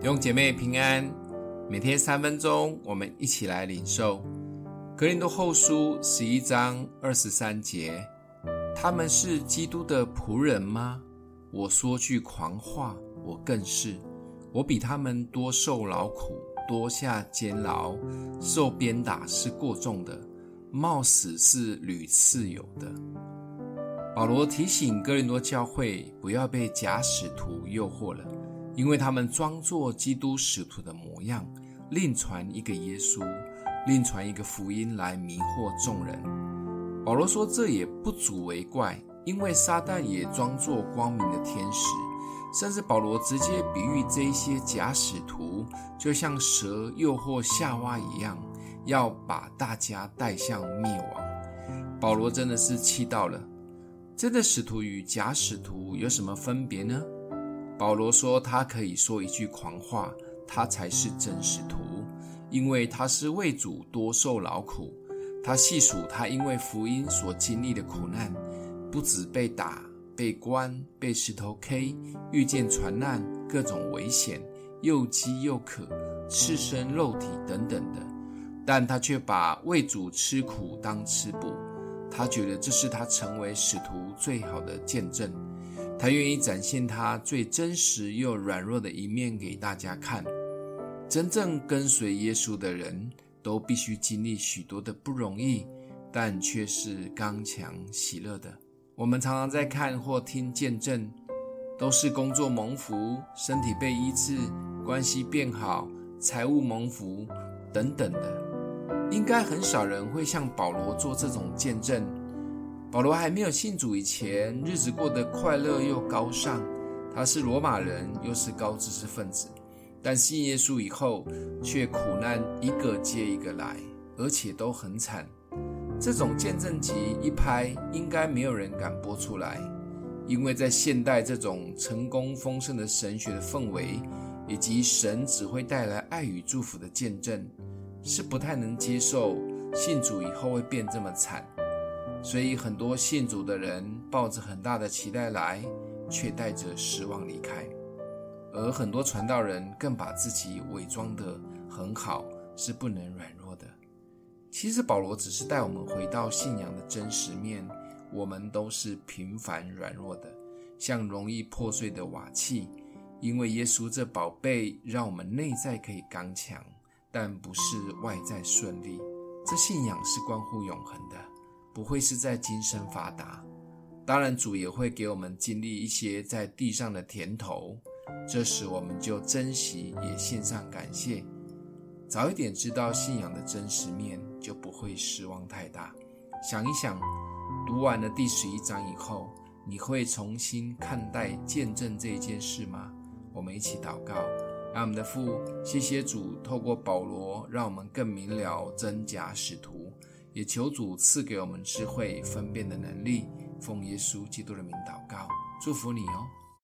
弟兄姐妹平安，每天三分钟，我们一起来领受《格林多后书》十一章二十三节。他们是基督的仆人吗？我说句狂话，我更是。我比他们多受劳苦，多下监牢，受鞭打是过重的，冒死是屡次有的。保罗提醒哥林多教会不要被假使徒诱惑了。因为他们装作基督使徒的模样，另传一个耶稣，另传一个福音来迷惑众人。保罗说，这也不足为怪，因为撒旦也装作光明的天使。甚至保罗直接比喻这些假使徒，就像蛇诱惑夏娃一样，要把大家带向灭亡。保罗真的是气到了。真的使徒与假使徒有什么分别呢？保罗说：“他可以说一句狂话，他才是真使徒，因为他是为主多受劳苦。他细数他因为福音所经历的苦难，不止被打、被关、被石头 K，遇见船难、各种危险，又饥又渴、赤身肉体等等的，但他却把为主吃苦当吃补。他觉得这是他成为使徒最好的见证。”他愿意展现他最真实又软弱的一面给大家看。真正跟随耶稣的人都必须经历许多的不容易，但却是刚强喜乐的。我们常常在看或听见证，都是工作蒙福、身体被医治、关系变好、财务蒙福等等的。应该很少人会像保罗做这种见证。保罗还没有信主以前，日子过得快乐又高尚。他是罗马人，又是高知识分子。但信耶稣以后，却苦难一个接一个来，而且都很惨。这种见证集一拍，应该没有人敢播出来，因为在现代这种成功丰盛的神学的氛围，以及神只会带来爱与祝福的见证，是不太能接受信主以后会变这么惨。所以，很多信主的人抱着很大的期待来，却带着失望离开；而很多传道人更把自己伪装得很好，是不能软弱的。其实，保罗只是带我们回到信仰的真实面。我们都是平凡软弱的，像容易破碎的瓦器。因为耶稣这宝贝，让我们内在可以刚强，但不是外在顺利。这信仰是关乎永恒的。不会是在今生发达，当然主也会给我们经历一些在地上的甜头，这时我们就珍惜，也献上感谢。早一点知道信仰的真实面，就不会失望太大。想一想，读完了第十一章以后，你会重新看待见证这件事吗？我们一起祷告，让我们的父，谢谢主，透过保罗，让我们更明了真假使徒。也求主赐给我们智慧分辨的能力，奉耶稣基督的名祷告，祝福你哦。